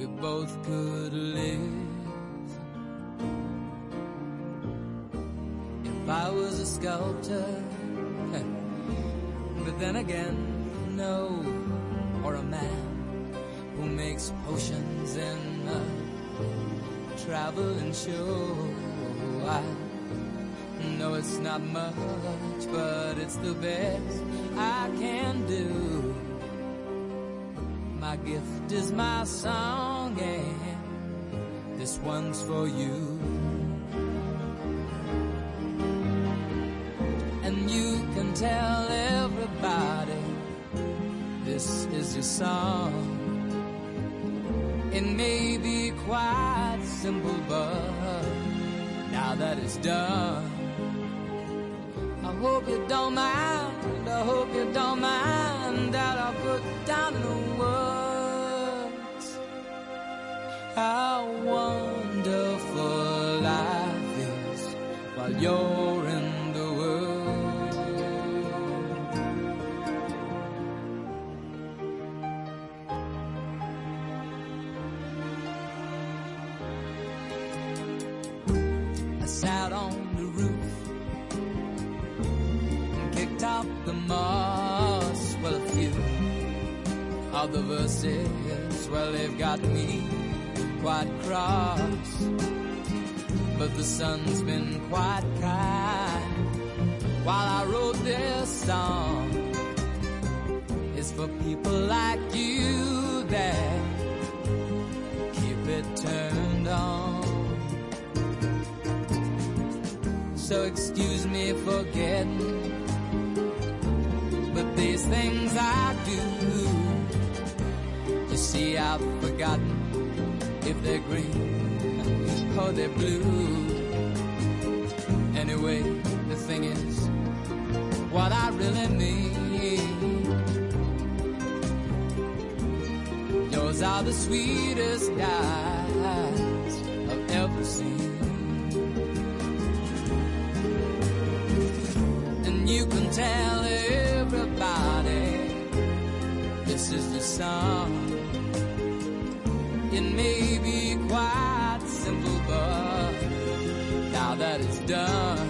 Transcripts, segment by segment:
we both could live. If I was a sculptor, but then again, no, or a man who makes potions in a traveling show. I know it's not much, but it's the best I can do. My gift is my song, this one's for you. And you can tell everybody this is your song. It may be quite simple, but now that it's done, I hope you don't mind. I hope you don't mind that I you're in the world. I sat on the roof and kicked out the moss. Well, a few of the verses, well, they've got me quite cross. The sun's been quite kind while I wrote this song. It's for people like you that keep it turned on. So excuse me for getting, but these things I do. You see, I've forgotten if they're green or they're blue. The thing is, what I really mean. Yours are the sweetest eyes I've ever seen. And you can tell everybody this is the song. It may be quite simple, but now that it's done,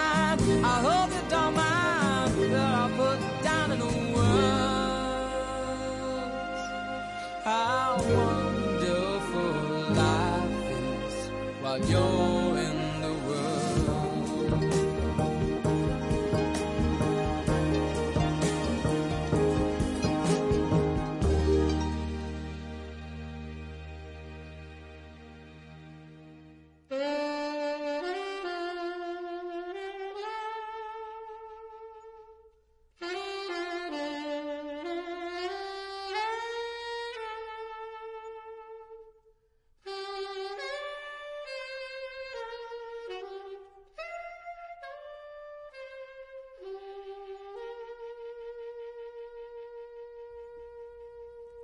Señor.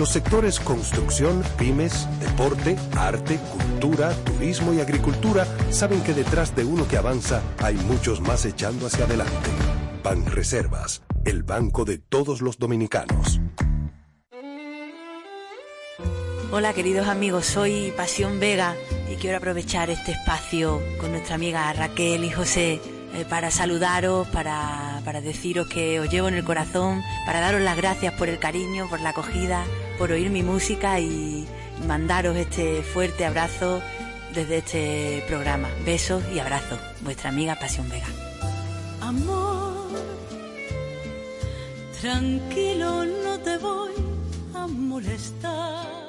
Los sectores construcción, pymes, deporte, arte, cultura, turismo y agricultura saben que detrás de uno que avanza hay muchos más echando hacia adelante. Ban Reservas, el banco de todos los dominicanos. Hola queridos amigos, soy Pasión Vega y quiero aprovechar este espacio con nuestra amiga Raquel y José eh, para saludaros, para, para deciros que os llevo en el corazón, para daros las gracias por el cariño, por la acogida, por oír mi música y mandaros este fuerte abrazo desde este programa. Besos y abrazos. Vuestra amiga Pasión Vega. Amor, tranquilo, no te voy a molestar.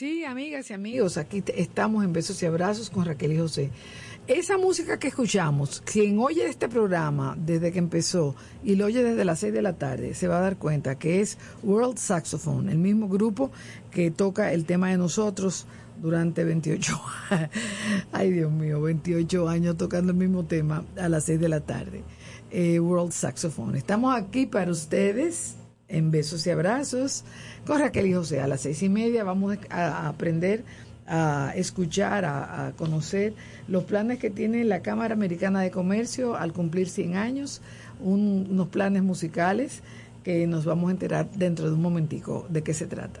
Sí, amigas y amigos, aquí estamos en Besos y Abrazos con Raquel y José. Esa música que escuchamos, quien oye este programa desde que empezó y lo oye desde las 6 de la tarde, se va a dar cuenta que es World Saxophone, el mismo grupo que toca el tema de nosotros durante 28 ay Dios mío, 28 años tocando el mismo tema a las 6 de la tarde. Eh, World Saxophone. Estamos aquí para ustedes en besos y abrazos con Raquel y José. A las seis y media vamos a aprender a escuchar, a, conocer los planes que tiene la Cámara Americana de Comercio al cumplir 100 años, unos planes musicales que nos vamos a enterar dentro de un momentico de qué se trata.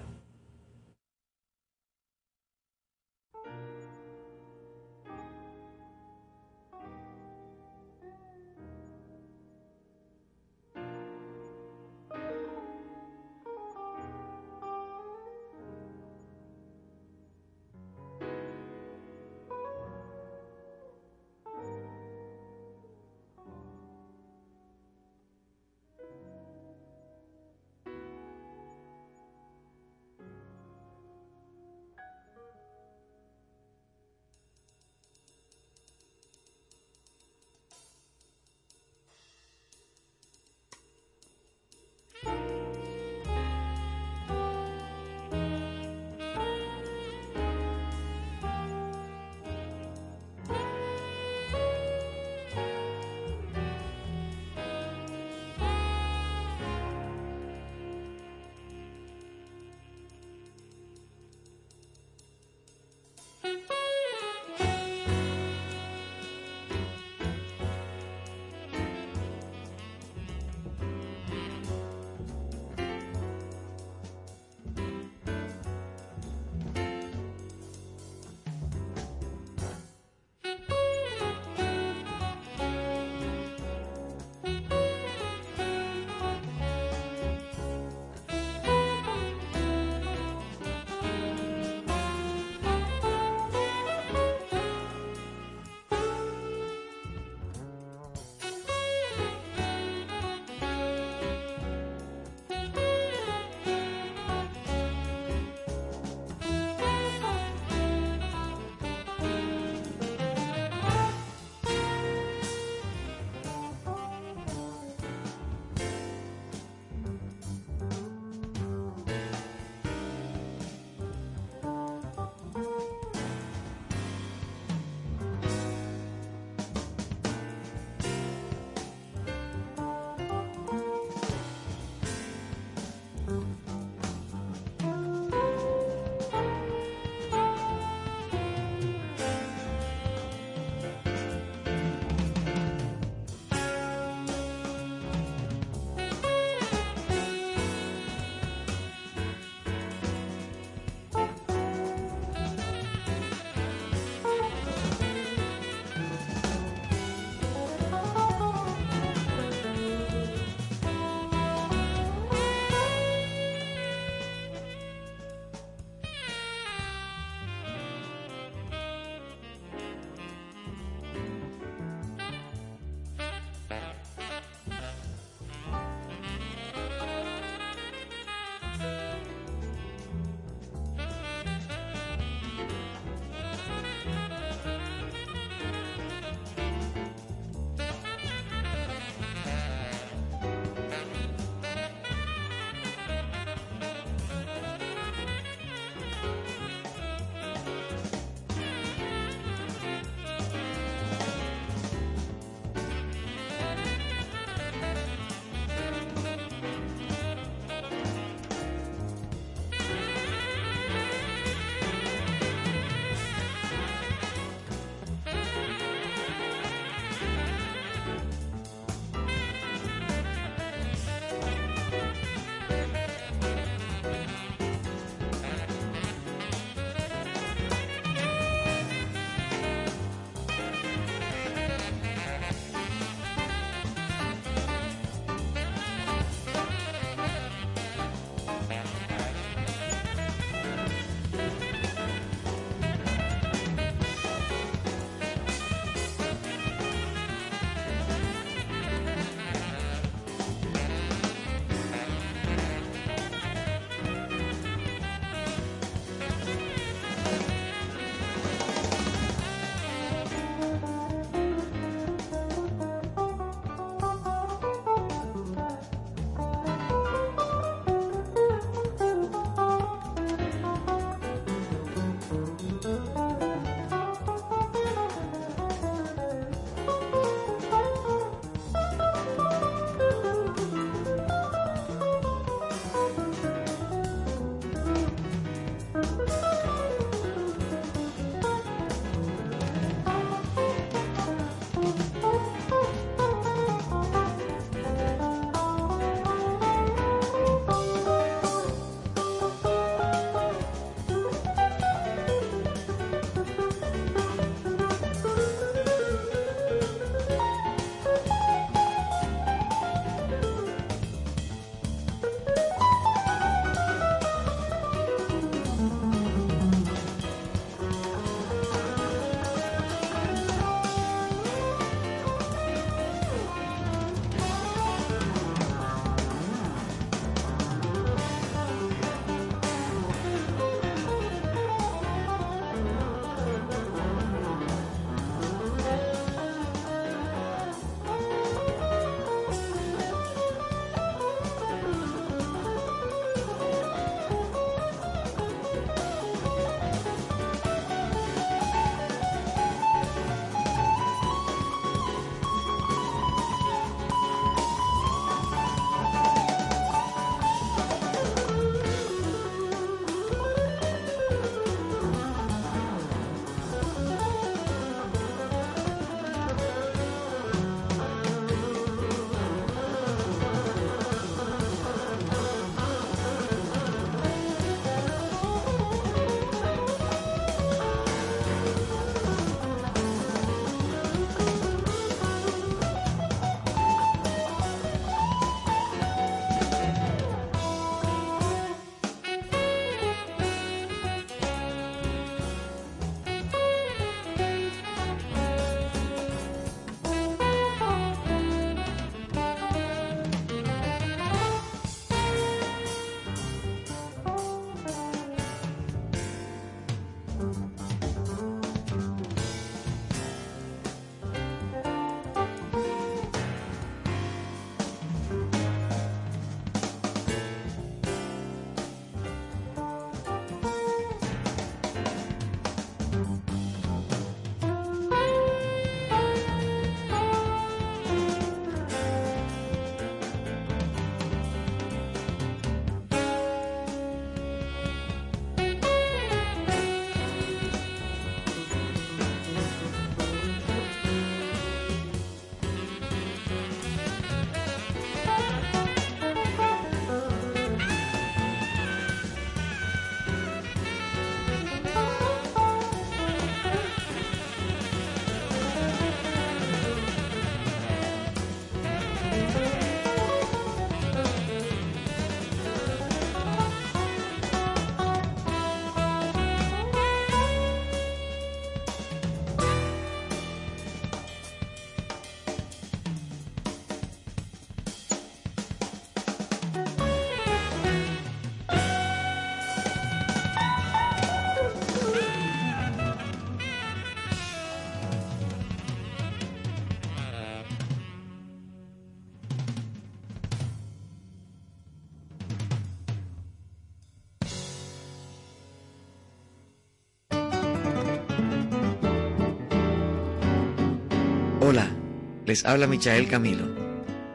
Les habla Michael Camilo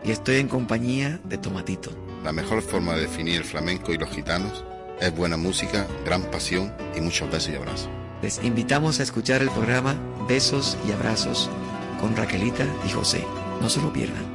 y estoy en compañía de Tomatito. La mejor forma de definir el flamenco y los gitanos es buena música, gran pasión y muchos besos y abrazos. Les invitamos a escuchar el programa Besos y Abrazos con Raquelita y José. No se lo pierdan.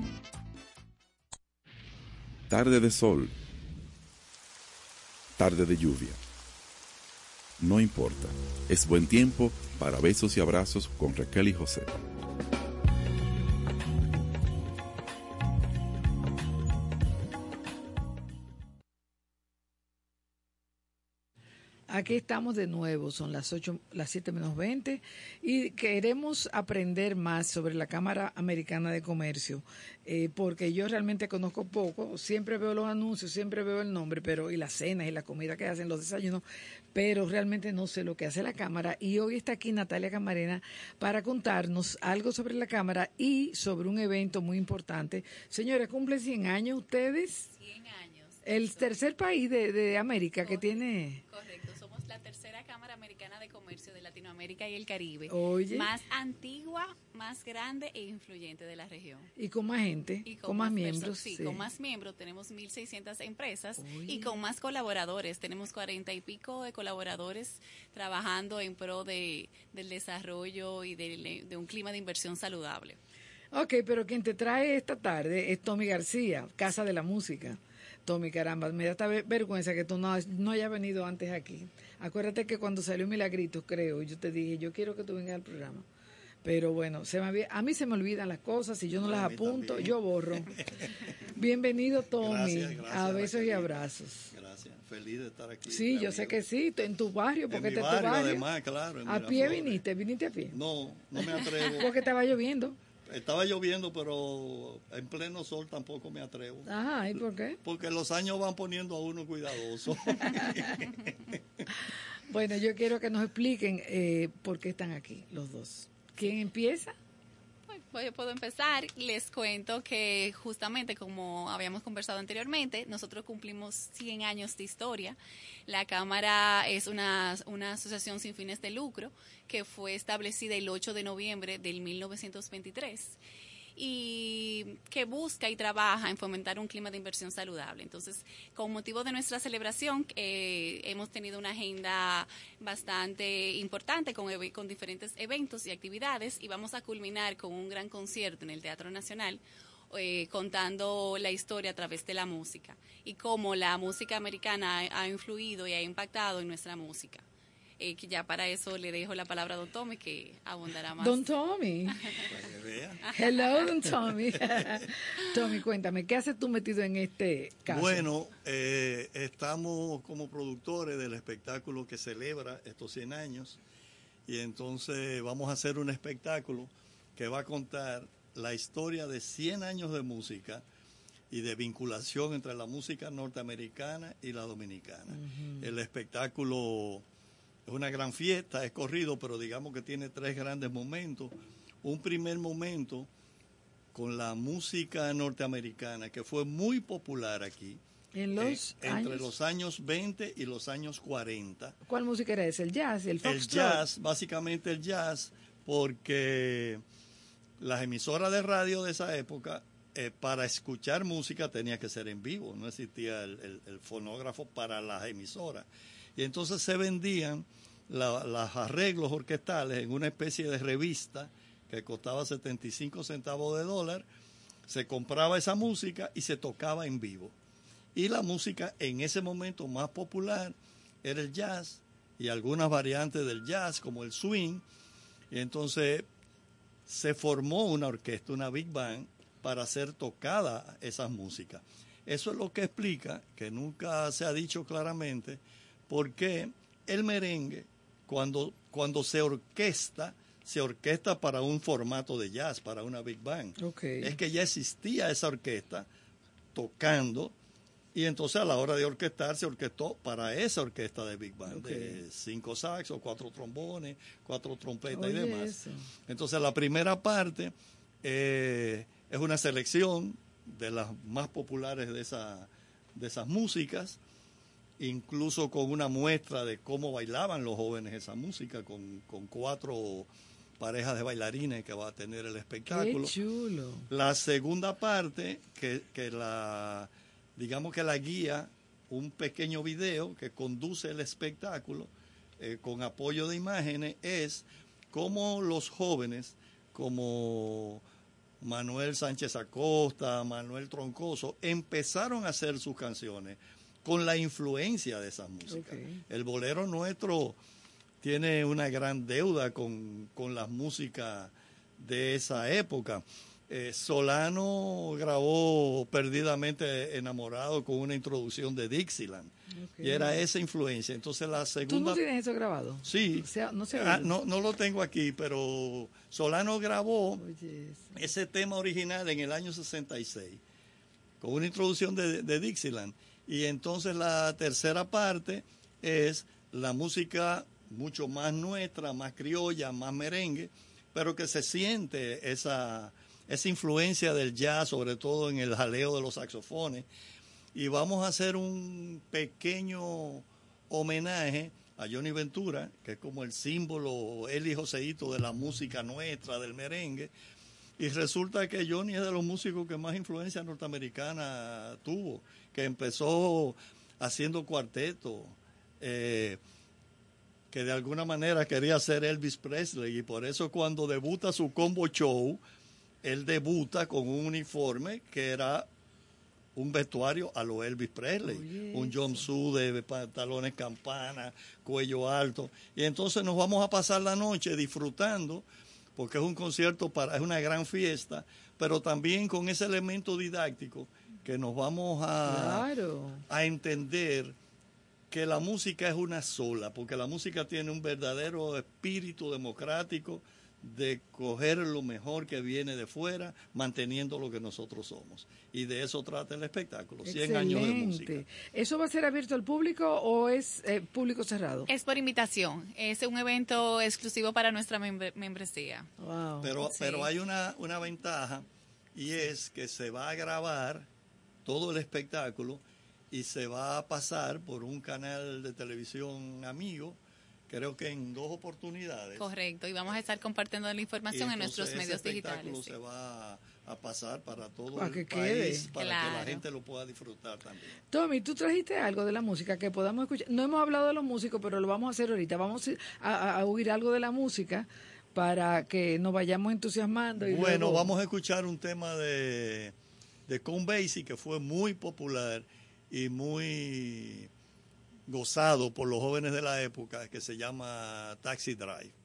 Tarde de sol. Tarde de lluvia. No importa, es buen tiempo para besos y abrazos con Raquel y José. Aquí estamos de nuevo, son las 8, las 7 menos 20 y queremos aprender más sobre la Cámara Americana de Comercio, eh, porque yo realmente conozco poco, siempre veo los anuncios, siempre veo el nombre, pero y las cenas y la comida que hacen, los desayunos, pero realmente no sé lo que hace la Cámara y hoy está aquí Natalia Camarena para contarnos algo sobre la Cámara y sobre un evento muy importante. Señores, ¿cumple 100 años ustedes? 100 años. El tercer país de, de América que tiene... Correcto la tercera Cámara Americana de Comercio de Latinoamérica y el Caribe. Oye. Más antigua, más grande e influyente de la región. Y con más gente, Y con, más miembros. Sí, con más miembros. Tenemos 1.600 empresas y con más colaboradores. Tenemos cuarenta y pico de colaboradores trabajando en pro de, del desarrollo y de, de un clima de inversión saludable. Ok, pero quien te trae esta tarde es Tommy García, Casa de la Música. Tommy, caramba, me da esta ve- vergüenza que tú no, no hayas venido antes aquí. Acuérdate que cuando salió Milagritos, creo, yo te dije, yo quiero que tú vengas al programa. Pero bueno, se me había- a mí se me olvidan las cosas, si yo no, las apunto, también. yo borro. Bienvenido, Tommy, Gracias, gracias, a besos y abrazos. Gracias, feliz de estar aquí. Sí, yo sé que sí, en tu barrio, porque En mi este es tu barrio, barrio. además, claro, en ¿A pie viniste? ¿Viniste a pie? No, no me atrevo. Porque estaba lloviendo. Estaba lloviendo, pero en pleno sol tampoco me atrevo. Ajá, ¿y por qué? Porque los años van poniendo a uno cuidadoso. Bueno, yo quiero que nos expliquen eh, por qué están aquí los dos. ¿Quién empieza? Pues yo puedo empezar. Les cuento que justamente como habíamos conversado anteriormente, nosotros cumplimos 100 años de historia. La Cámara es una, una asociación sin fines de lucro que fue establecida el 8 de noviembre del 1923 y que busca y trabaja en fomentar un clima de inversión saludable. Entonces, con motivo de nuestra celebración, eh, hemos tenido una agenda bastante importante con, con diferentes eventos y actividades y vamos a culminar con un gran concierto en el Teatro Nacional. eh, contando la historia a través de la música y cómo la música americana ha, ha influido y ha impactado en nuestra música. Eh, que ya para eso le dejo la palabra a Don Tommy que abundará más. Don Tommy. Hello, Don Tommy. Tommy, cuéntame, ¿qué haces tú metido en este caso? Bueno, eh, estamos como productores del espectáculo que celebra estos 100 años y entonces vamos a hacer un espectáculo que va a contar la historia de 100 años de música y de vinculación entre la música norteamericana y la dominicana. El espectáculo es una gran fiesta, es corrido, pero digamos que tiene tres grandes momentos. Un primer momento con la música norteamericana, que fue muy popular aquí. En los eh, entre años- los años 20 y los años 40. ¿Cuál música era esa? ¿El jazz? ¿El El foxtrot? jazz, básicamente el jazz, porque las emisoras de radio de esa época, eh, para escuchar música tenía que ser en vivo, no existía el, el- el fonógrafo para las emisoras. Y entonces se vendían la- los arreglos orquestales en una especie de revista que costaba 75 centavos de dólar, se compraba esa música y se tocaba en vivo. Y la música en ese momento más popular era el jazz y algunas variantes del jazz como el swing. Y entonces se formó una orquesta, una big band, para hacer tocada esas músicas. Eso es lo que explica, que nunca se ha dicho claramente, por qué el merengue, cuando, cuando se orquesta, se orquesta para un formato de jazz, para una big band. Es que ya existía esa orquesta tocando y entonces a la hora de orquestar se orquestó para esa orquesta de Big Band, de cinco saxos, cuatro trombones, cuatro trompetas y demás. eso. Entonces la primera parte eh, es una selección de las más populares de esa, de esas músicas, incluso con una muestra de cómo bailaban los jóvenes esa música, con, con cuatro parejas de bailarines que va a tener el espectáculo. Qué chulo. La segunda parte, que, que la, digamos que la guía, un pequeño video que conduce el espectáculo eh, con apoyo de imágenes, es cómo los jóvenes, como Manuel Sánchez Acosta, Manuel Troncoso, empezaron a hacer sus canciones con la influencia de esas músicas. El bolero nuestro tiene una gran deuda con, con las músicas de esa época. Eh, Solano grabó Perdidamente Enamorado con una introducción de Dixieland. Y era esa influencia. Entonces la segunda... ¿Tú no tienes eso grabado? Sí. no, ah, no, no, lo tengo aquí, pero Solano grabó ese tema original en el año 66 con una introducción de, de Dixieland. Y entonces la tercera parte es la música mucho más nuestra, más criolla, más merengue, pero que se siente esa, esa influencia del jazz, sobre todo en el jaleo de los saxofones. Y vamos a hacer un pequeño homenaje a Johnny Ventura, que es como el símbolo, él y Joseito de la música nuestra, del merengue. Y resulta que Johnny es de los músicos que más influencia norteamericana tuvo, que empezó haciendo cuarteto. Eh, que de alguna manera quería ser Elvis Presley y por eso cuando debuta su combo show, él debuta con un uniforme que era un vestuario a lo Elvis Presley, un jumpsuit de pantalones campana, cuello alto. Y entonces nos vamos a pasar la noche disfrutando, porque es un concierto para, es una gran fiesta, pero también con ese elemento didáctico que nos vamos a, a entender que la música es una sola, porque la música tiene un verdadero espíritu democrático de coger lo mejor que viene de fuera, manteniendo lo que nosotros somos. Y de eso trata el espectáculo, 100 años de música. ¿Eso va a ser abierto al público o es eh, público cerrado? Es por invitación, es un evento exclusivo para nuestra membresía. Pero, pero hay una, una ventaja y es que se va a grabar todo el espectáculo y se va a pasar por un canal de televisión amigo, creo que en dos oportunidades. Correcto, y vamos a estar compartiendo la información en nuestros medios digitales. se va a pasar para todo el país, para que la gente lo pueda disfrutar también. Tommy, tú trajiste algo de la música que podamos escuchar. No hemos hablado de los músicos, pero lo vamos a hacer ahorita. Vamos a, a oír algo de la música para que nos vayamos entusiasmando. Y bueno, vamos a escuchar un tema de, de Con Basie que fue muy popular y muy gozado por los jóvenes de la época que se llama Taxi Drive.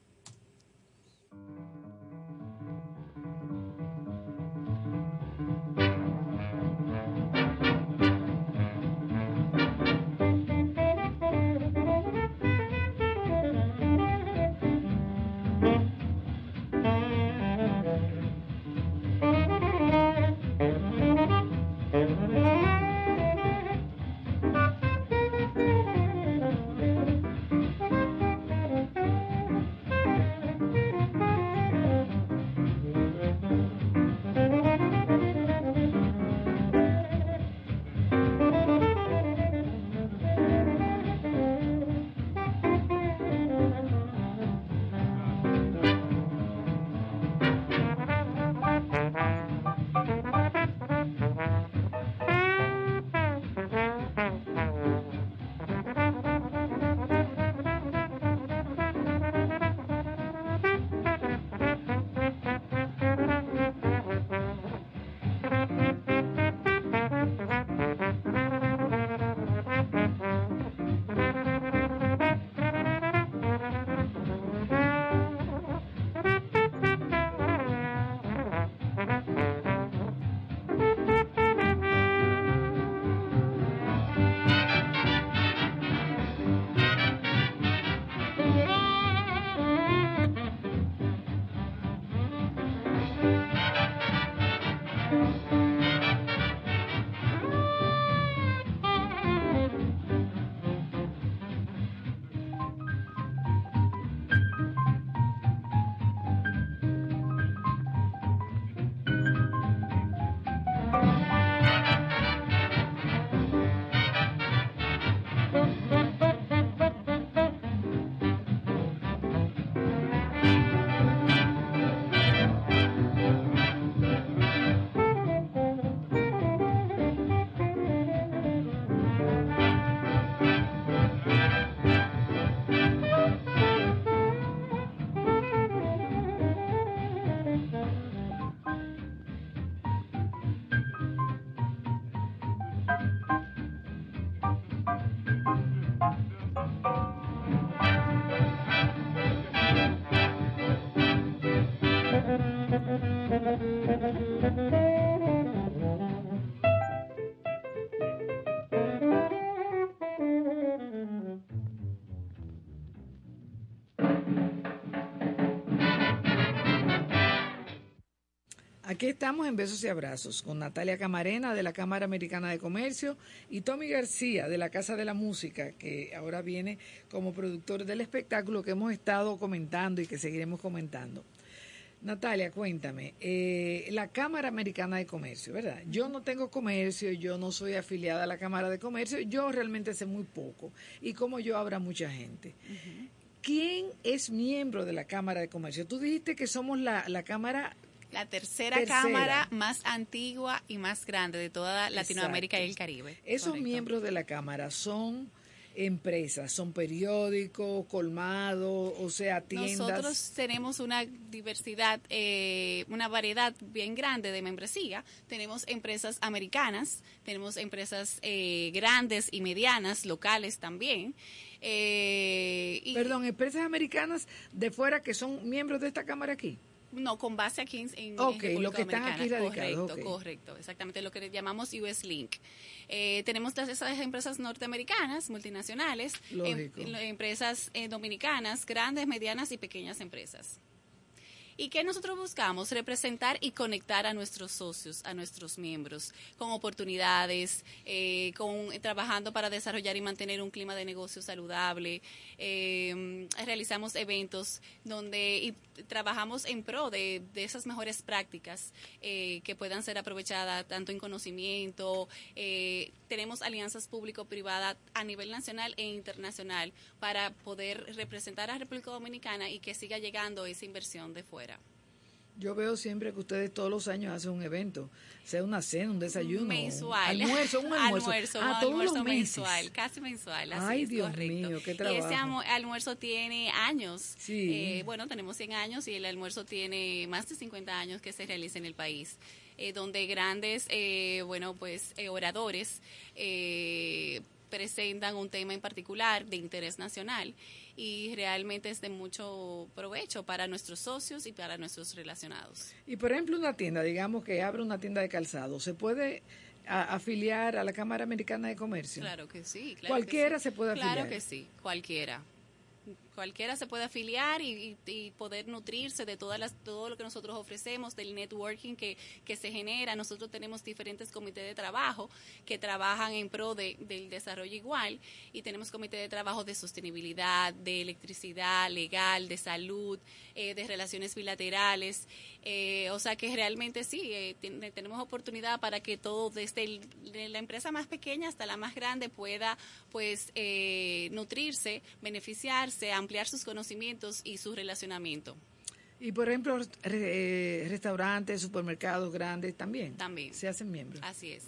Aquí estamos en Besos y Abrazos con Natalia Camarena de la Cámara Americana de Comercio y Tommy García de la Casa de la Música, que ahora viene como productor del espectáculo que hemos estado comentando y que seguiremos comentando. Natalia, cuéntame, eh, la Cámara Americana de Comercio, ¿verdad? Yo no tengo comercio, yo no soy afiliada a la Cámara de Comercio, yo realmente sé muy poco y como yo habrá mucha gente. ¿Quién es miembro de la Cámara de Comercio? Tú dijiste que somos la, la Cámara La tercera, Tercera. cámara más antigua y más grande de toda Latinoamérica y el. Caribe. Esos Correcto. miembros de la Cámara son empresas, son periódicos, colmados, o sea, tiendas. Nosotros tenemos una diversidad, eh, una variedad bien grande de membresía. Tenemos empresas americanas, tenemos empresas eh, grandes y medianas, locales también. Eh, y- Perdón, empresas americanas de fuera que son miembros de esta Cámara aquí. No, con base aquí en, en Ok, República lo que están aquí Correcto, correcto. Exactamente lo que llamamos US Link. Eh, tenemos las, esas empresas norteamericanas, multinacionales, em- em- empresas eh, dominicanas, grandes, medianas y pequeñas empresas. ¿Y qué nosotros buscamos? Representar y conectar a nuestros socios, a nuestros miembros, con oportunidades, eh, con, trabajando para desarrollar y mantener un clima de negocio saludable. Eh, realizamos eventos donde y trabajamos en pro de, esas mejores prácticas eh, que puedan ser aprovechadas tanto en conocimiento. eh, tenemos alianzas público-privadas a nivel nacional e internacional para poder representar a República Dominicana y que siga llegando esa inversión de fuera. Yo veo siempre que ustedes todos los años hacen un evento, sea una cena, un desayuno, mensual. almuerzo, un almuerzo, Almuerzo, ah, todos almuerzo los meses. mensual, casi mensual. así Ay, es, Dios correcto. mío, qué Y ese trabajo. almuerzo tiene años. Sí. Eh, bueno, tenemos 100 años y el almuerzo tiene más de 50 años que se realiza en el país. eh, donde grandes, eh, bueno, pues eh, oradores eh, presentan un tema en particular de interés nacional y realmente es de mucho provecho para nuestros socios y para nuestros relacionados. Y por ejemplo, una tienda, digamos que abre una tienda de calzado, ¿se puede a- afiliar a la Cámara Americana de Comercio? Claro que sí. claro que Cualquiera sí. se puede afiliar. Claro que sí, cualquiera. Cualquiera se puede afiliar y, poder nutrirse de todas las, todo lo que nosotros ofrecemos, del networking que, que se genera. Nosotros tenemos diferentes comités de trabajo que trabajan en pro de- del desarrollo igual y tenemos comités de trabajo de sostenibilidad, de electricidad, legal, de salud, eh, de relaciones bilaterales. Eh, o sea que realmente sí, eh, ten- tenemos oportunidad para que todo, desde la empresa más pequeña hasta la más grande, pueda pues eh, nutrirse, beneficiarse, ampliar sus conocimientos y su relacionamiento. Y por ejemplo, re- eh, restaurantes, supermercados grandes también. También. Se hacen miembros. Así es.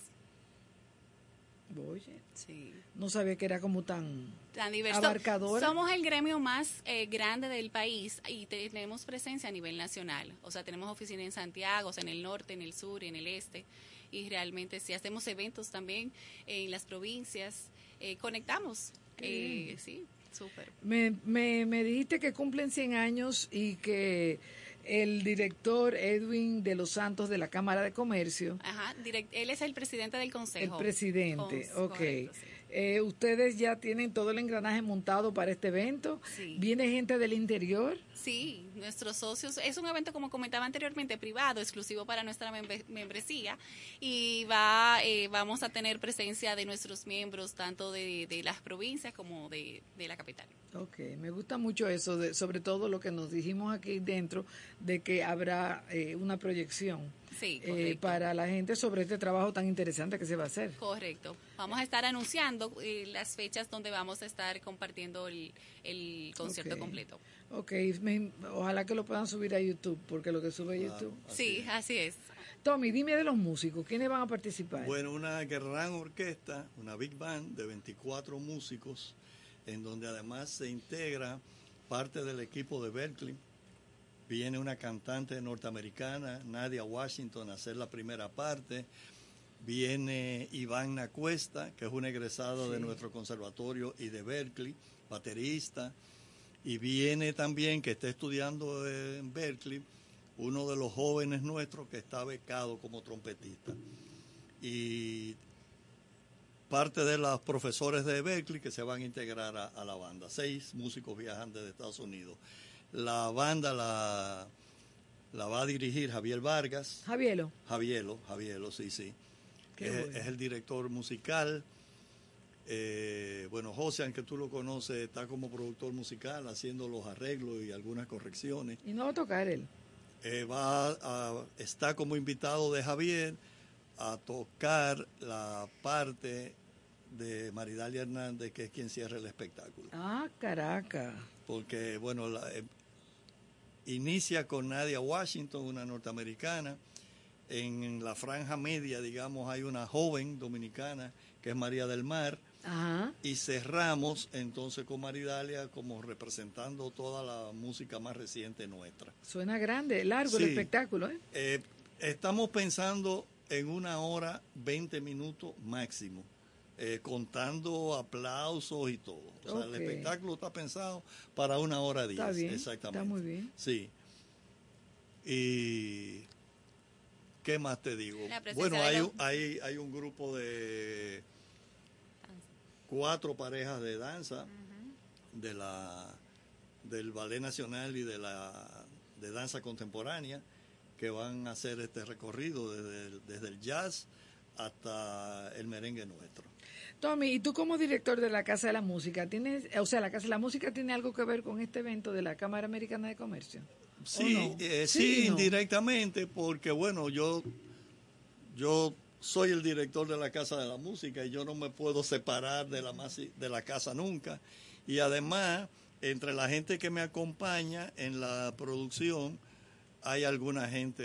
Oye, Sí. no sabía que era como tan Tan diverso. abarcadora. Somos el gremio más eh, grande del país y tenemos presencia a nivel nacional. O sea, tenemos oficina en Santiago, o sea, en el norte, en el sur, en el este. Y realmente sí hacemos eventos también en las provincias. Eh, conectamos. Eh, sí, súper. Me, me, me dijiste que cumplen 100 años y que el director Edwin de los Santos de la Cámara de Comercio, Ajá, direct- él es el presidente del el consejo. presidente, Cons- ok. correcto, sí. Eh, ¿Ustedes ya tienen todo el engranaje montado para este evento? Sí. ¿Viene gente del interior? Sí, nuestros socios, es un evento como comentaba anteriormente, privado, exclusivo para nuestra membre- membresía y va, eh, vamos a tener presencia de nuestros miembros tanto de, de las provincias como de, de la capital. Ok, me gusta mucho eso, de, sobre todo lo que nos dijimos aquí dentro, de que habrá eh, una proyección Sí, eh, para la gente sobre este trabajo tan interesante que se va a hacer. Correcto. Vamos a estar anunciando eh, las fechas donde vamos a estar compartiendo el, el concierto completo. Ok, me- ojalá que lo puedan subir a YouTube, porque lo que sube a YouTube. Sí, así es. Tommy, dime de los músicos, ¿quiénes van a participar? Bueno, una gran orquesta, una big band de 24 músicos, en donde además se integra parte del equipo de Berkeley. Viene una cantante norteamericana, Nadia Washington, a hacer la primera parte. Viene Iván Nacuesta, que es un egresado de Sí. nuestro conservatorio y de Berkeley, baterista. Y viene también, que está estudiando en Berkeley, uno de los jóvenes nuestros que está becado como trompetista. Y parte de los profesores de Berkeley que se van a integrar a, a la banda. Seis músicos viajantes de Estados Unidos. La banda la, la va a dirigir Javier Vargas. Javielo. Javielo, Javielo, sí, sí. Es, bueno. es el director musical. Eh, bueno, José, aunque tú lo conoces, está como productor musical haciendo los arreglos y algunas correcciones. Y no va a tocar él. Eh, va a, está como invitado de Javier a tocar la parte de Maridalia Hernández, que es quien cierra el espectáculo. Ah, caraca. Porque, bueno, la- eh, inicia con Nadia Washington, una norteamericana. En la franja media, digamos, hay una joven dominicana que es María del Mar. Ajá. Y cerramos entonces con Maridalia como representando toda la música más reciente nuestra. Suena grande, largo el espectáculo, ¿eh? Eh, estamos pensando en una hora, 20 minutos máximo, eh, contando aplausos y todo. O sea, el espectáculo está pensado para una hora 10. Está bien, exactamente. está muy bien. Sí. Y. ¿Qué más te digo? Bueno, hay, hay, hay un grupo de cuatro parejas de danza de la del Ballet Nacional y de la de danza contemporánea que van a hacer este recorrido desde el, desde el jazz hasta el merengue nuestro. Tommy, y tú como director de la Casa de la Música, tienes, o sea, la Casa de la Música tiene algo que ver con este evento de la Cámara Americana de Comercio. ¿O Sí, no? eh, Sí sí, no. indirectamente, porque bueno, yo, yo soy el director de la Casa de la Música y yo no me puedo separar de la, de la casa nunca. Y además, entre la gente que me acompaña en la producción, hay alguna gente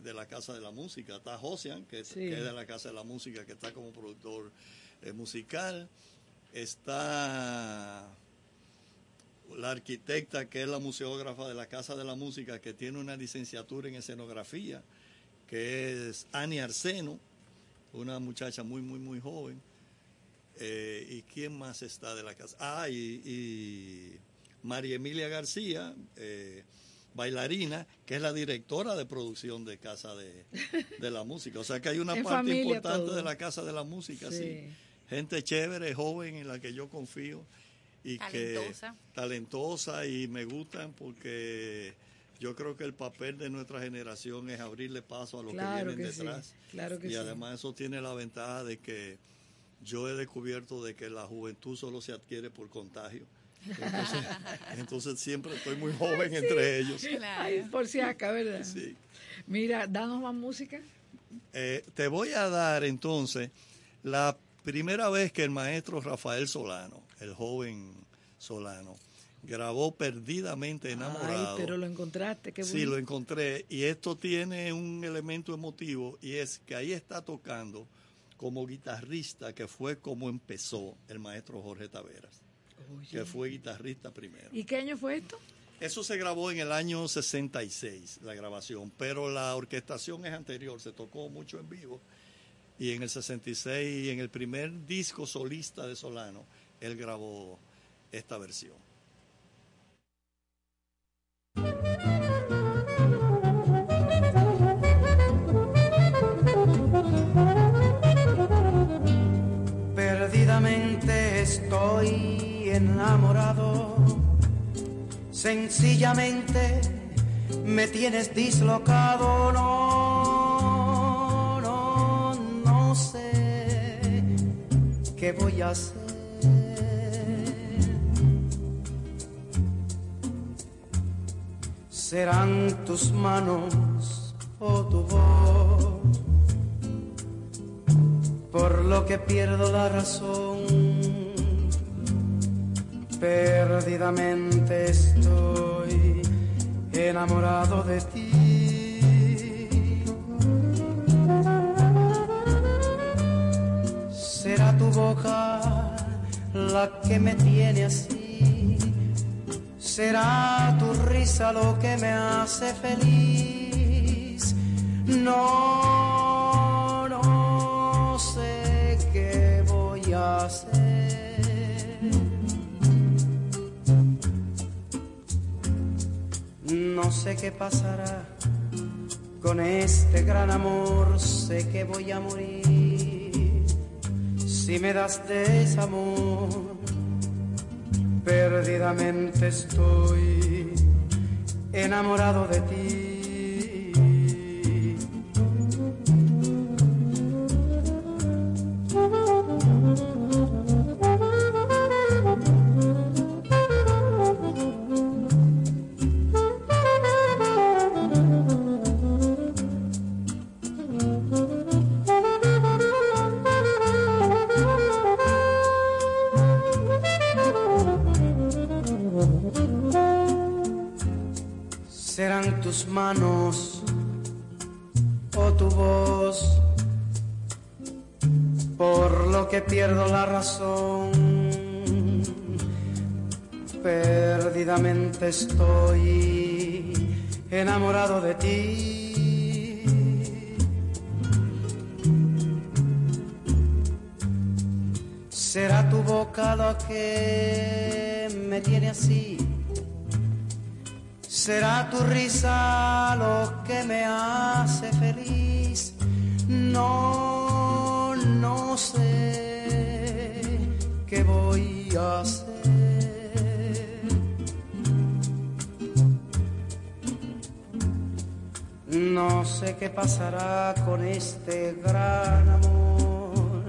de la Casa de la Música. Está Josian, que, Sí. que es de la Casa de la Música, que está como productor eh, musical. Está la arquitecta que es la museógrafa de la Casa de la Música, que tiene una licenciatura en escenografía, que es Ani Arseno, una muchacha muy, muy, muy joven. Eh, ¿Y quién más está de la casa? Ah, y, y María Emilia García, eh, bailarina, que es la directora de producción de Casa de, de la Música. O sea que hay una parte importante todo. de la Casa de la Música, sí. Sí. Gente chévere, joven, en la que yo confío y Talentosa. que talentosa y me gustan porque yo creo que el papel de nuestra generación es abrirle paso a los Claro que vienen que sí, detrás. claro que y sí. además eso tiene la ventaja de que yo he descubierto de que la juventud solo se adquiere por contagio. Entonces, entonces siempre estoy muy joven entre ellos. Ay, por si acá, ¿verdad? Sí. Mira, danos más música. Eh, te voy a dar entonces la primera vez que el maestro Rafael Solano, el joven Solano, grabó Perdidamente Enamorado. Ay, pero lo encontraste, qué Sí, bueno. lo encontré. Y esto tiene un elemento emotivo y es que ahí está tocando como guitarrista, que fue como empezó el maestro Jorge Taveras, Oye. que fue guitarrista primero. ¿Y qué año fue esto? Eso se grabó en el año 66, la grabación, pero la orquestación es anterior, se tocó mucho en vivo. Y en el 66, en el primer disco solista de Solano, él grabó esta versión. Perdidamente estoy enamorado, sencillamente me tienes dislocado, no sé qué voy a hacer. Serán tus manos o tu voz por lo que pierdo la razón. Perdidamente estoy enamorado de ti. Será tu boca la que me tiene así. Será tu risa lo que me hace feliz. No, no sé qué voy a hacer. No sé qué pasará Con este gran amor sé que voy a morir. Si me das desamor, perdidamente estoy enamorado de ti. Estoy enamorado de ti. Será tu boca lo que me tiene así Será tu risa lo que me hace feliz. No, qué pasará con este gran amor.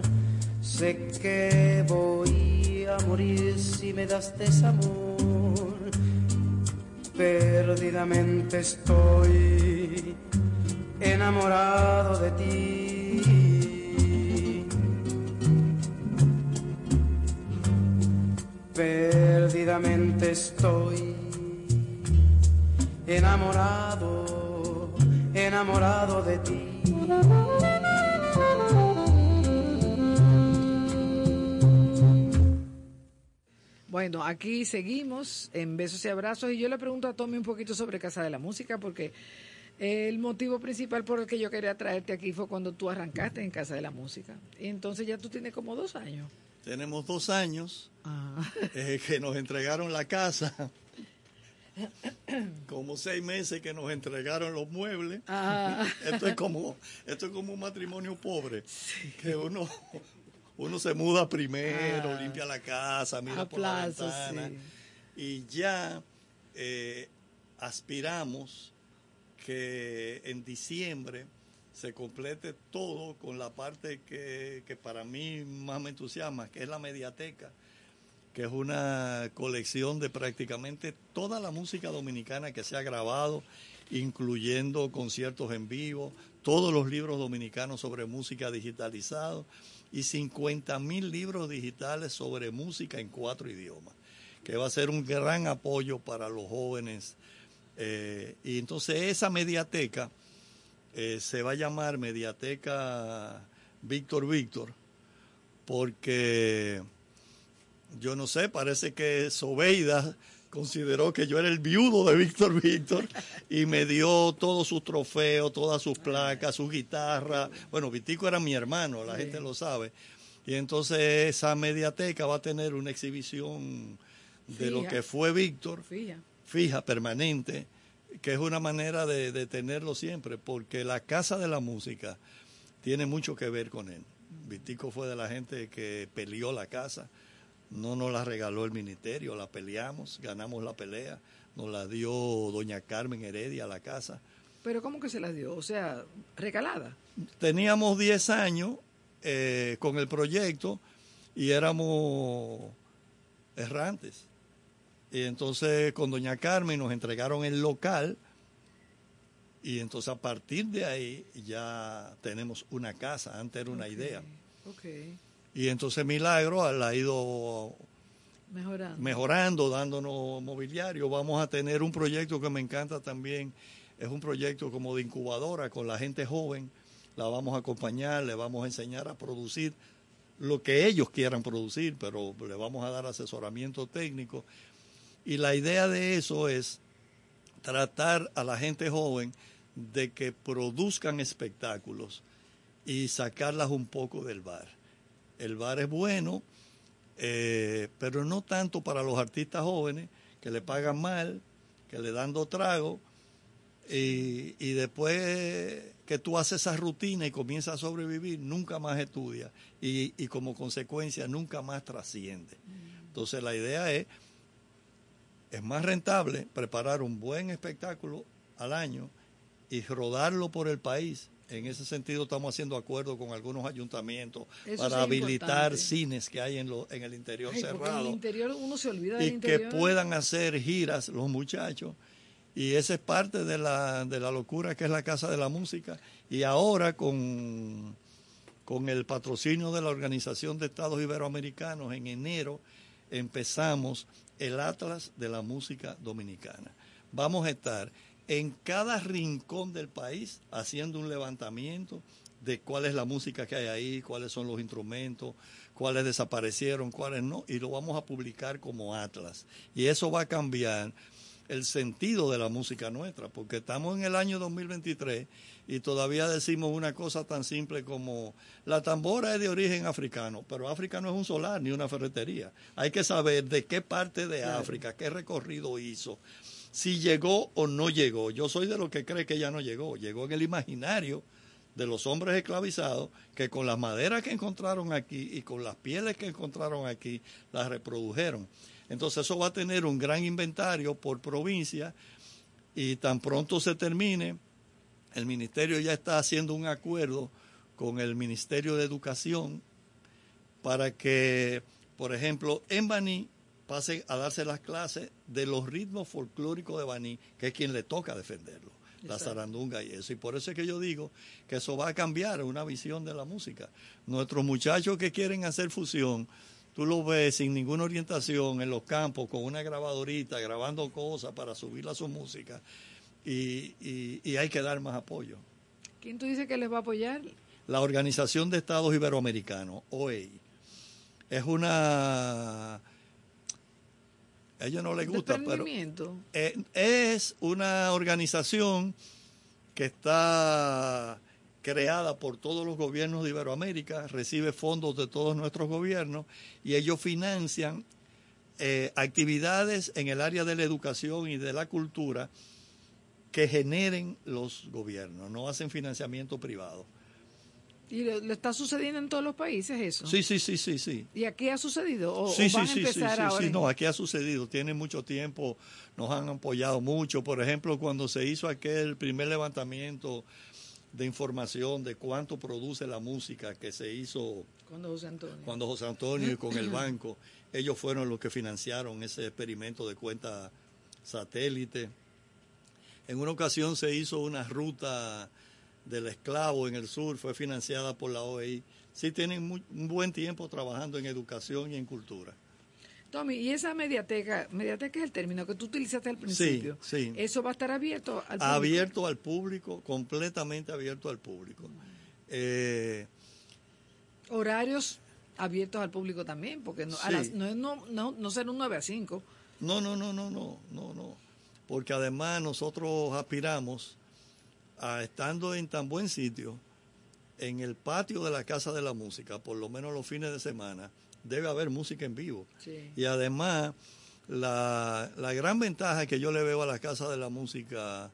Sé que voy a morir si me das desamor perdidamente estoy enamorado de ti. Perdidamente estoy enamorado, enamorado de ti. Bueno, aquí seguimos en Besos y Abrazos y yo le pregunto a Tommy un poquito sobre Casa de la Música porque el motivo principal por el que yo quería traerte aquí fue cuando tú arrancaste en Casa de la Música. Y entonces ya tú tienes como dos años. Tenemos dos años Ah. eh, que nos entregaron la casa. Como seis meses que nos entregaron los muebles. Ah. Esto es como, esto es como un matrimonio pobre. Que uno, uno se muda primero, Ah. limpia la casa, mira por la Aplausos, ventana. sí. Y ya eh, aspiramos que en diciembre se complete todo con la parte que, que para mí más me entusiasma, que es la mediateca, que es una colección de prácticamente toda la música dominicana que se ha grabado, incluyendo conciertos en vivo, todos los libros dominicanos sobre música digitalizados y 50 mil libros digitales sobre música en cuatro idiomas, que va a ser un gran apoyo para los jóvenes. Eh, y entonces esa mediateca eh, se va a llamar Mediateca Víctor Víctor, porque yo no sé, parece que Sobeida consideró que yo era el viudo de Víctor Víctor y me dio todos sus trofeos, todas sus placas, su guitarra. Bueno, Vitico era mi hermano, la Sí. gente lo sabe. Y entonces esa mediateca va a tener una exhibición de lo que fue Víctor, Fija. fija, permanente, que es una manera de, de tenerlo siempre, porque la Casa de la Música tiene mucho que ver con él. Vitico fue de la gente que peleó la casa, no nos la regaló el ministerio, la peleamos, ganamos la pelea, nos la dio doña Carmen Heredia a la casa. Pero ¿cómo que se las dio? O sea, regalada. Teníamos 10 años eh, con el proyecto y éramos errantes. Y entonces con doña Carmen nos entregaron el local y entonces a partir de ahí ya tenemos una casa, antes era una idea. Y entonces Milagro la ha ido Mejorando. mejorando, dándonos mobiliario. Vamos a tener un proyecto que me encanta también, es un proyecto como de incubadora con la gente joven. La vamos a acompañar, le vamos a enseñar a producir lo que ellos quieran producir, pero le vamos a dar asesoramiento técnico. Y la idea de eso es tratar a la gente joven de que produzcan espectáculos y sacarlas un poco del bar. El bar es bueno, eh, pero no tanto para los artistas jóvenes que le pagan mal, que le dan dos tragos, Y, y después que tú haces esa rutina y comienzas a sobrevivir, nunca más estudias y, y como consecuencia nunca más trasciende. Entonces la idea es, es más rentable preparar un buen espectáculo al año y rodarlo por el país. En ese sentido estamos haciendo acuerdos con algunos ayuntamientos Eso para habilitar importante. cines que hay en, lo, en el interior Ay, porque en cerrado el interior uno se olvida del y interior. que puedan hacer giras los muchachos. Y esa es parte de la, de la locura que es la Casa de la Música. Y ahora con, con el patrocinio de la Organización de Estados Iberoamericanos, en enero empezamos el Atlas de la Música Dominicana. Vamos a estar en cada rincón del país haciendo un levantamiento de cuál es la música que hay ahí, cuáles son los instrumentos, cuáles desaparecieron, cuáles no, y lo vamos a publicar como Atlas. Y eso va a cambiar el sentido de la música nuestra, porque estamos en el año 2023 y todavía decimos una cosa tan simple como la tambora es de origen africano, pero África no es un solar ni una ferretería. Hay que saber de qué parte de. África, qué recorrido hizo, si llegó o no llegó. Yo soy de los que cree que ella no llegó, llegó en el imaginario de los hombres esclavizados que con las maderas que encontraron aquí y con las pieles que encontraron aquí las reprodujeron. Entonces eso va a tener un gran inventario por provincia y tan pronto se termine, el ministerio ya está haciendo un acuerdo con el Ministerio de Educación para que, por ejemplo, en Baní pasen a darse las clases de los ritmos folclóricos de Baní, que es quien le toca defenderlo, la zarandunga y eso. Y por eso es que yo digo que eso va a cambiar una visión de la música. Nuestros muchachos que quieren hacer fusión, tú los ves sin ninguna orientación en los campos con una grabadorita, grabando cosas para subirla a su música, y, y- y hay que dar más apoyo. ¿Quién tú dices que les va a apoyar? La Organización de Estados Iberoamericanos, OEI, es una... A ellos no les gusta, pero eh, es una organización que está creada por todos los gobiernos de Iberoamérica, recibe fondos de todos nuestros gobiernos y ellos financian eh, actividades en el área de la educación y de la cultura que generen los gobiernos, no hacen financiamiento privado. ¿Y lo, lo está sucediendo en todos los países eso? Sí, sí, sí, sí, sí. ¿Y aquí ha sucedido? ¿O, Sí, o sí, van sí, sí, empezar sí, ahora? sí, en- no, aquí ha sucedido, tiene mucho tiempo, nos han apoyado mucho, por ejemplo, cuando se hizo aquel primer levantamiento de información de cuánto produce la música que se hizo Cuando José Antonio. cuando José Antonio y con el banco, ellos fueron los que financiaron ese experimento de cuenta satélite. En una ocasión se hizo una ruta del esclavo en el sur, fue financiada por la OEI. Sí tienen muy- un buen tiempo trabajando en educación y en cultura. Tommy, ¿y esa mediateca, mediateca es el término que tú utilizaste al principio? sí. ¿Eso va a estar abierto al público? Abierto al público, completamente abierto al público. Eh, Horarios abiertos al público también, porque no, a Sí. las- no, no, no, no será un 9 a 5. No, no, no, no, no, no, no. Porque además nosotros aspiramos a estando en tan buen sitio, en el patio de la Casa de la Música, por lo menos los fines de semana, debe haber música en vivo. Sí. Y además, la, la gran ventaja que yo le veo a la Casa de la Música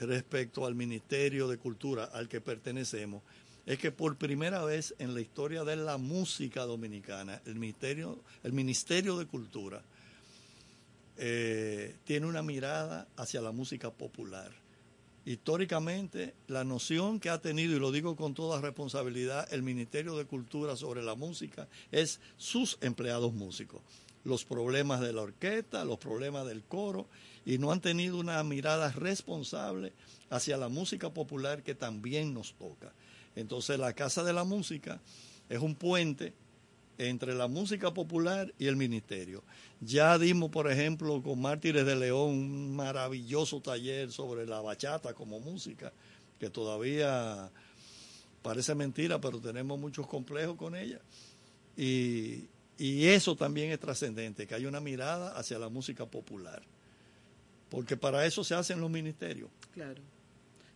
respecto al Ministerio de Cultura al que pertenecemos, es que por primera vez en la historia de la música dominicana, el Ministerio, el Ministerio de Cultura eh, tiene una mirada hacia la música popular. Históricamente, la noción que ha tenido, y lo digo con toda responsabilidad, el Ministerio de Cultura sobre la música es sus empleados músicos. Los problemas de la orquesta, los problemas del coro, y no han tenido una mirada responsable hacia la música popular que también nos toca. Entonces, la Casa de la Música es un puente entre la música popular y el ministerio. Ya dimos, por ejemplo, con Mártires de León un maravilloso taller sobre la bachata como música, que todavía parece mentira, pero tenemos muchos complejos con ella. Y, y eso también es trascendente, que hay una mirada hacia la música popular. Porque para eso se hacen los ministerios, Claro.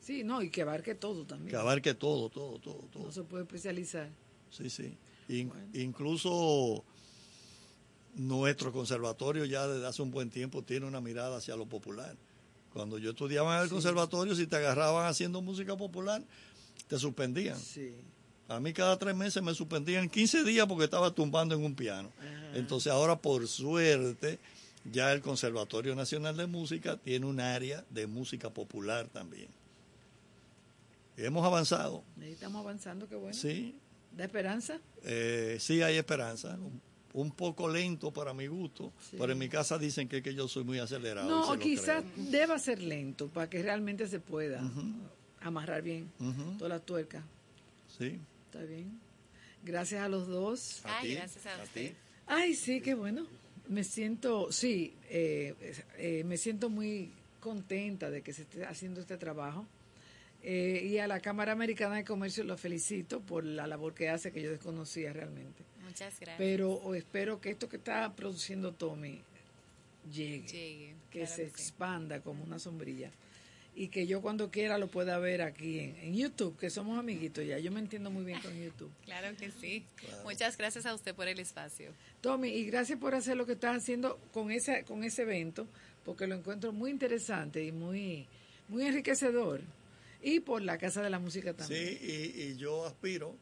Sí, no, y que abarque todo también. que abarque todo, todo, todo, todo. No se puede especializar. Sí, sí. In- Incluso nuestro conservatorio ya desde hace un buen tiempo tiene una mirada hacia lo popular. Cuando yo estudiaba en el conservatorio, si te agarraban haciendo música popular, te suspendían. Sí. A mí cada tres meses me suspendían 15 días porque estaba tumbando en un piano. Entonces ahora, por suerte, ya el Conservatorio Nacional de Música tiene un área de música popular también. Hemos avanzado. Estamos avanzando, qué bueno. Sí, ¿Da esperanza? eh, sí hay esperanza. Un, un poco lento para mi gusto, Sí. pero en mi casa dicen que, que yo soy muy acelerado. No, quizás deba ser lento para que realmente se pueda amarrar bien Ujú. toda la tuerca. Sí. Está bien. Gracias a los dos. A Ay, ti, gracias a a usted. Ay, sí, qué bueno. Me siento, sí, eh, eh, me siento muy contenta de que se esté haciendo este trabajo. Eh, y a la Cámara Americana de Comercio lo felicito por la labor que hace que yo desconocía realmente. Muchas gracias. Pero espero que esto que está produciendo Tommy llegue, Llegue, que claro se que sí. expanda como una sombrilla y que yo cuando quiera lo pueda ver aquí en, en YouTube, que somos amiguitos ya. Yo me entiendo muy bien con YouTube. Claro que sí. Muchas gracias a usted por el espacio. Tommy, y gracias por hacer lo que estás haciendo con ese, con ese evento, porque lo encuentro muy interesante y muy, muy enriquecedor. Y por la Casa de la Música también. Sí, y, y yo aspiro,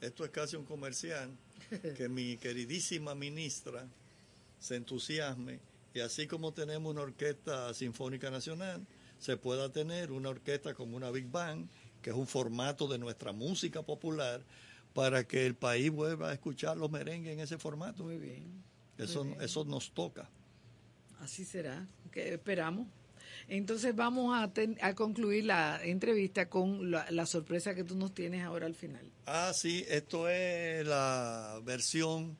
esto es casi un comercial, que mi queridísima ministra se entusiasme y así como tenemos una orquesta sinfónica nacional, se pueda tener una orquesta como una Big Band, que es un formato de nuestra música popular, para que el país vuelva a escuchar los merengues en ese formato. Muy bien. Eso, muy bien. eso nos toca. Así será, que esperamos. Entonces vamos a, ten- a concluir la entrevista con la, la sorpresa que tú nos tienes ahora al final. Ah, sí, esto es la versión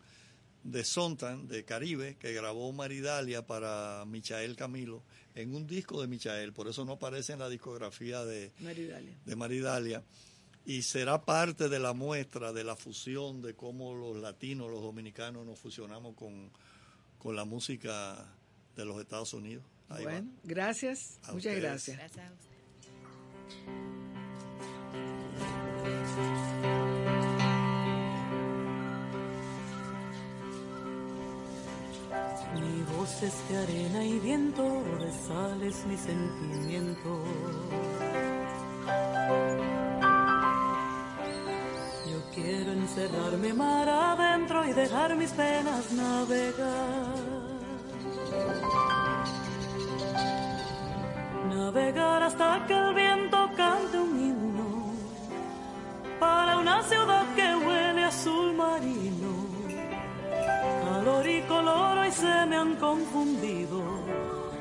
de Sontan, de Caribe, que grabó Maridalia para Michael Camilo, en un disco de Michael, por eso no aparece en la discografía de, Maridalia. de Maridalia, y será parte de la muestra de la fusión de cómo los latinos, los dominicanos nos fusionamos con, con la música de los Estados Unidos. Ahí va. bueno, gracias, A muchas ustedes. gracias. Gracias a usted. Mi voz es de arena y viento, de sal es mi sentimiento. Yo quiero encerrarme mar adentro y dejar mis penas navegar. Navegar hasta que el viento cante un himno para una ciudad que huele azul marino calor y color hoy se me han confundido,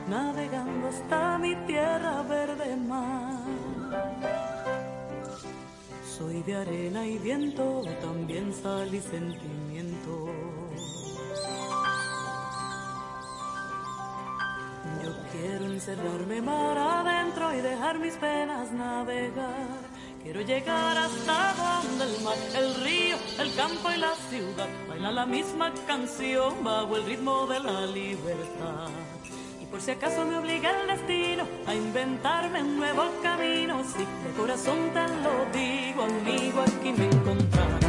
navegando hasta mi tierra verde mar. Soy de arena y viento, también sal y sentimiento. Yo quiero encerrarme mar adentro y dejar mis penas navegar. Quiero llegar hasta donde el mar, el río, el campo y la ciudad bailan la misma canción bajo el ritmo de la libertad. Y por si acaso me obliga el destino a inventarme un nuevo camino, si de corazón te lo digo, amigo, aquí me encontrarás.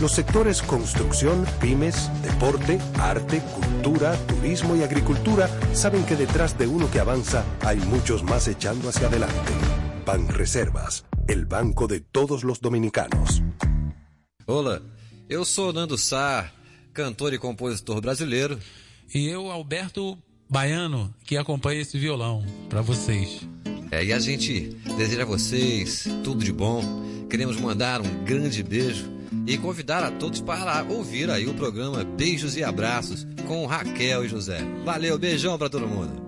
Los sectores construcción, pymes, deporte, arte, cultura, turismo y agricultura saben que detrás de uno que avanza hay muchos más echando hacia adelante. Banreservas, el banco de todos los dominicanos. Olá, eu sou Nando Sá, cantor e compositor brasileiro. E eu, Alberto Baiano, que acompanha esse violão para vocês. É, e a gente deseja a vocês tudo de bom. Queremos mandar um grande beijo e convidar a todos para ouvir aí o programa Beijos e Abraços com Raquel e José. Valeu, beijão para todo mundo.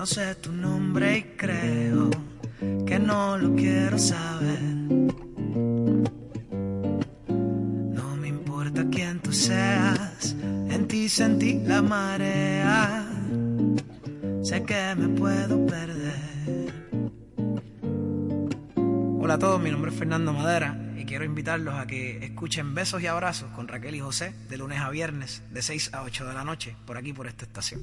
No sé tu nombre y creo que no lo quiero saber. No me importa quién tú seas, en ti sentí la marea. Sé que me puedo perder. Hola a todos, mi nombre es Fernando Madera y quiero invitarlos a que escuchen Besos y Abrazos con Raquel y José de lunes a viernes de 6 a 8 de la noche por aquí por esta estación.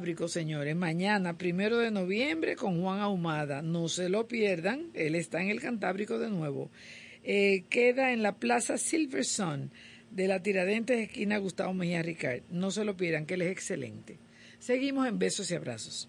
El Cantábrico, señores. Mañana, primero de noviembre, con Juan Ahumada. No se lo pierdan, él está en el Cantábrico de nuevo. Eh, queda en la Plaza Silver Sun de la Tiradentes esquina Gustavo Mejía Ricard. No se lo pierdan, que él es excelente. Seguimos en besos y abrazos.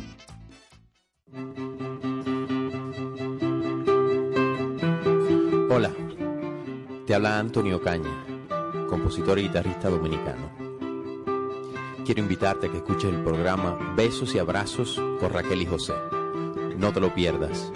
Te habla Antonio Caña, compositor y guitarrista dominicano. Quiero invitarte a que escuches el programa Besos y Abrazos con Raquel y José. No te lo pierdas.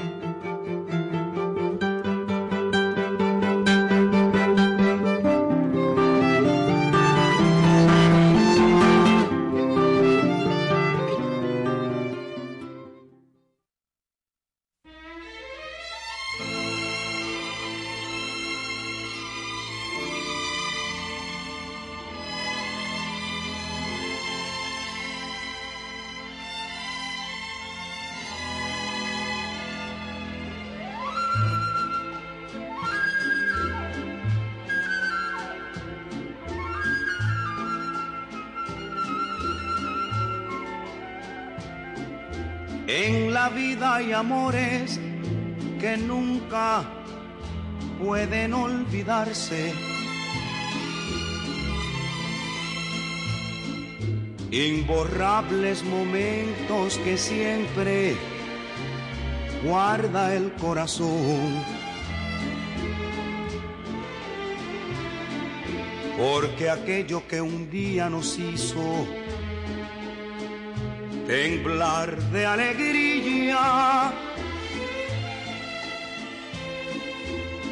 Olvidarse. Imborrables momentos que siempre guarda el corazón. Porque aquello que un día nos hizo temblar de alegría.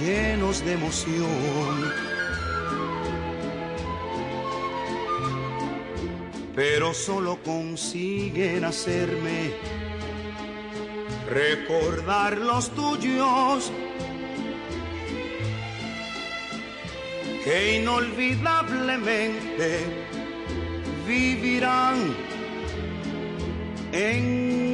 llenos de emoción. Pero solo consiguen hacerme recordar los tuyos, que inolvidablemente vivirán en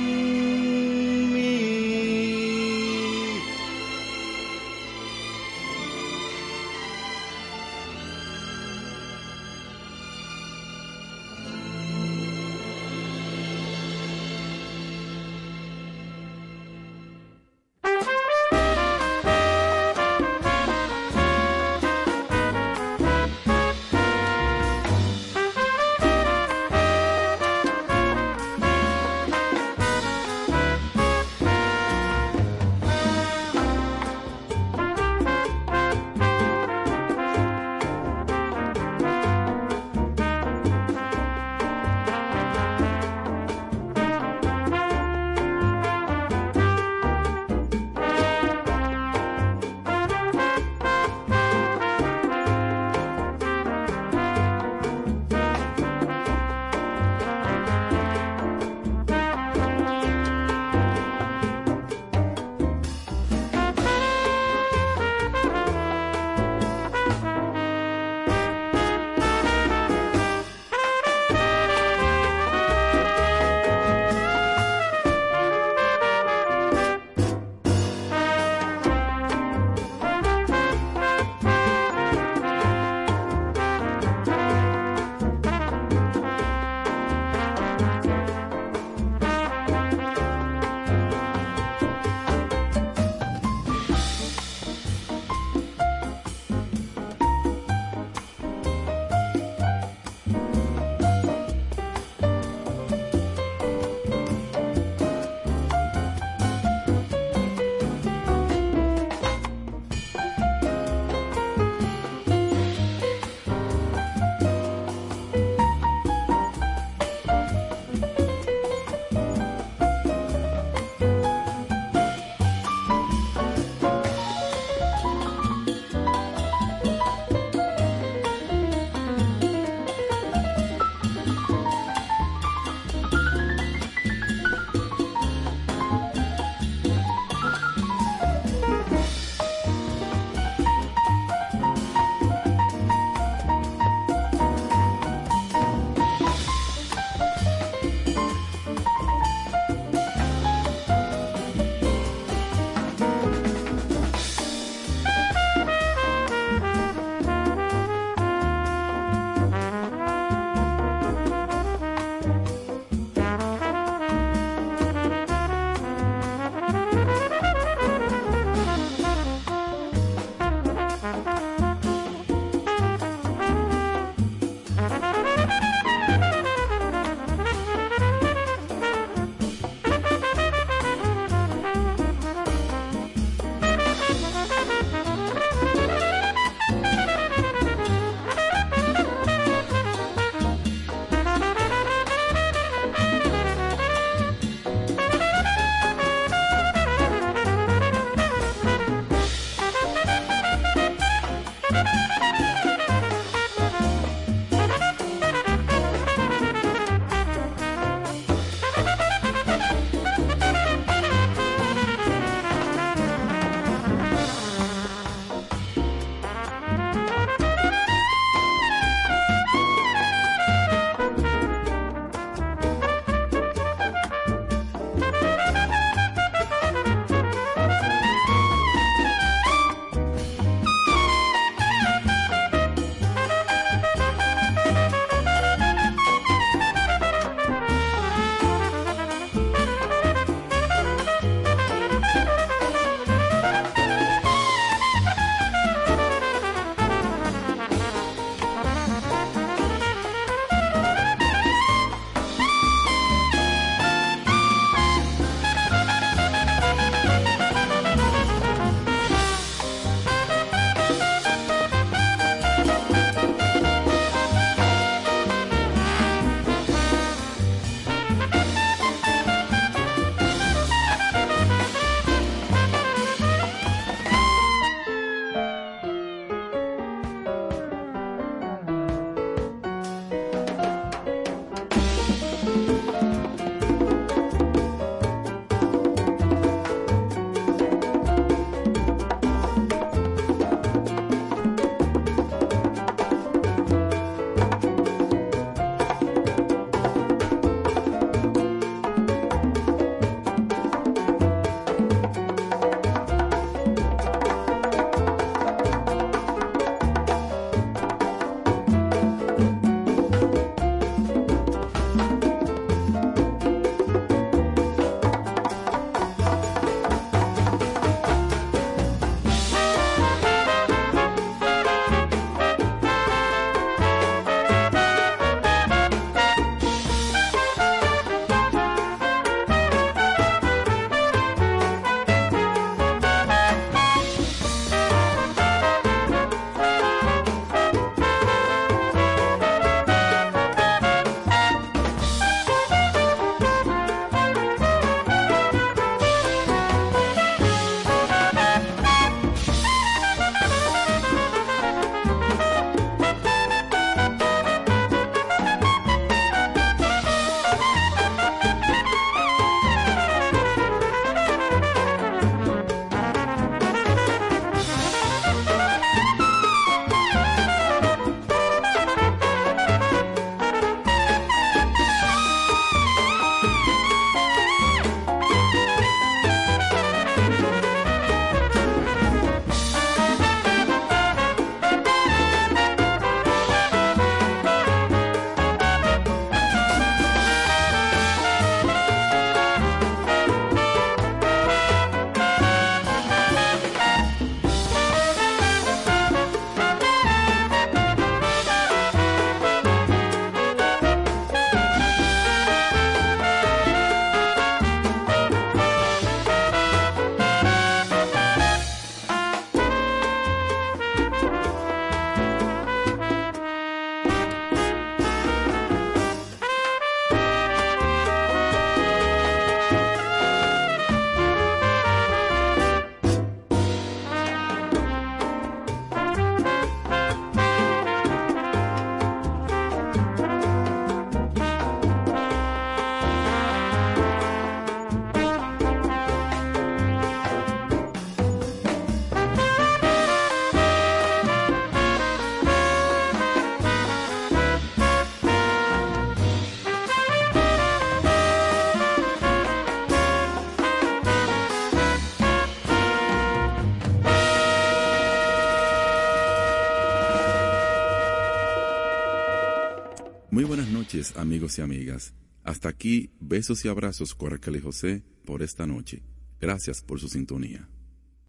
amigos y amigas. Hasta aquí, besos y abrazos, Coracle José, por esta noche. Gracias por su sintonía.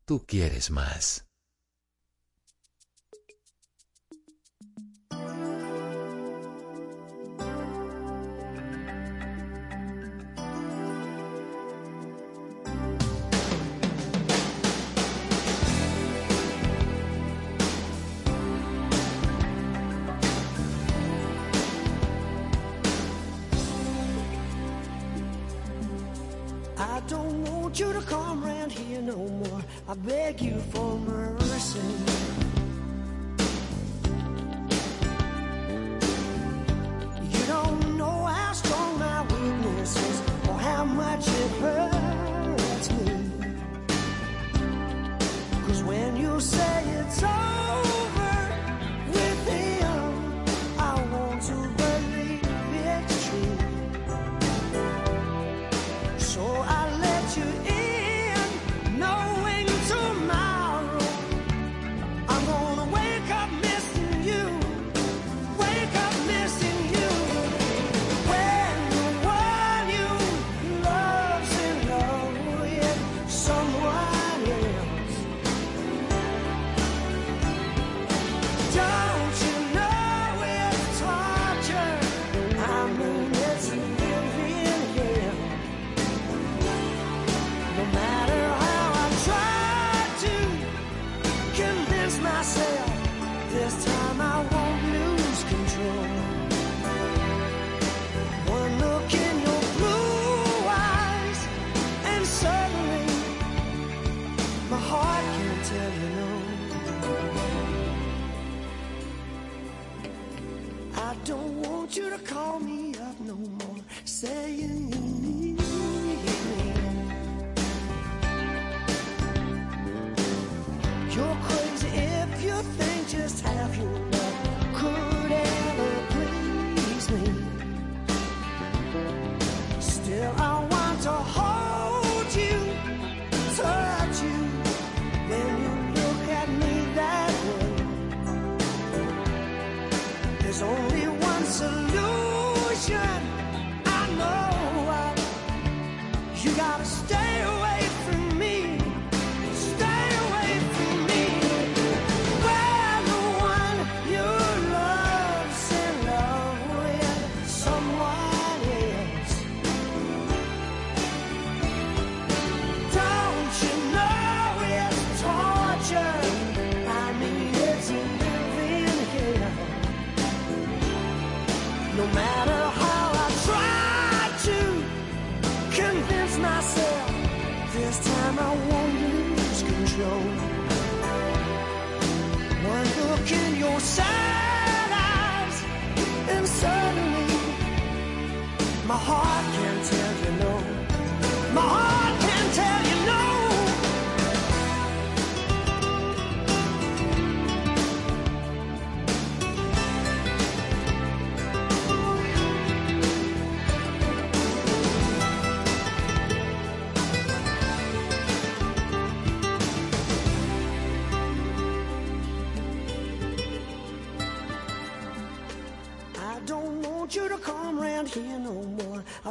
Tú quieres más. want you to come round here no more. I beg you for mercy. You don't know how strong my weakness is or how much it hurts me. Cause when you say it's all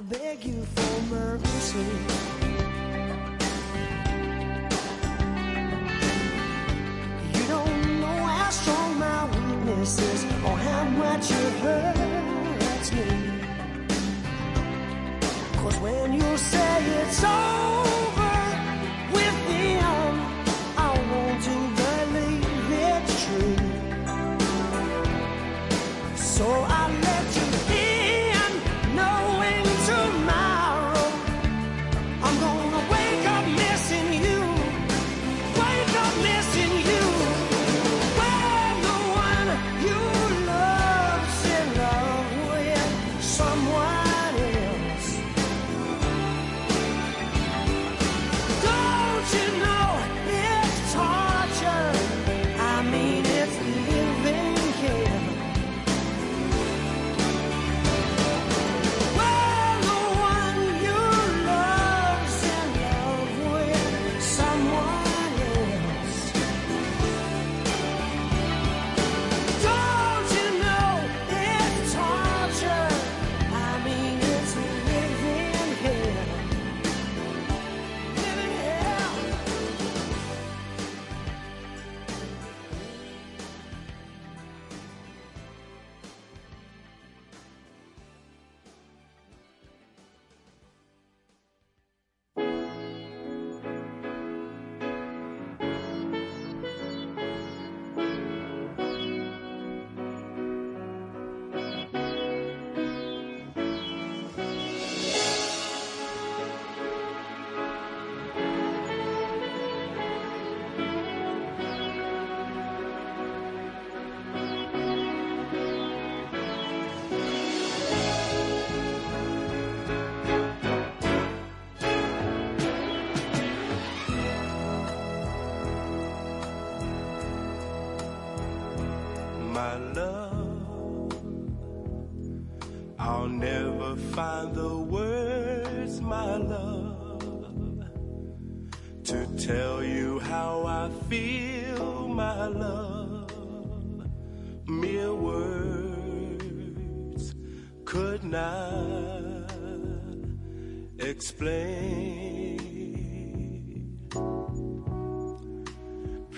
I beg you for mercy. You don't know how strong my weakness is or how much you hurt.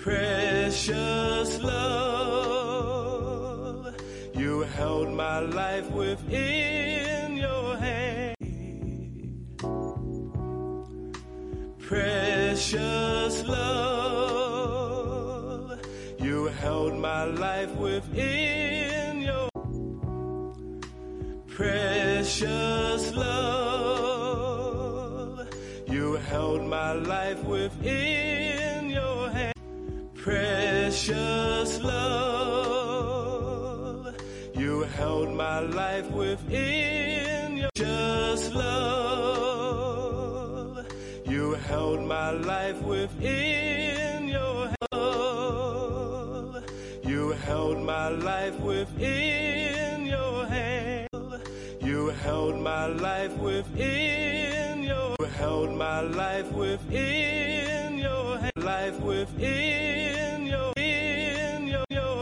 Precious love, you held my life within life within your hand. Precious love, you held my life within your precious love. You held my life within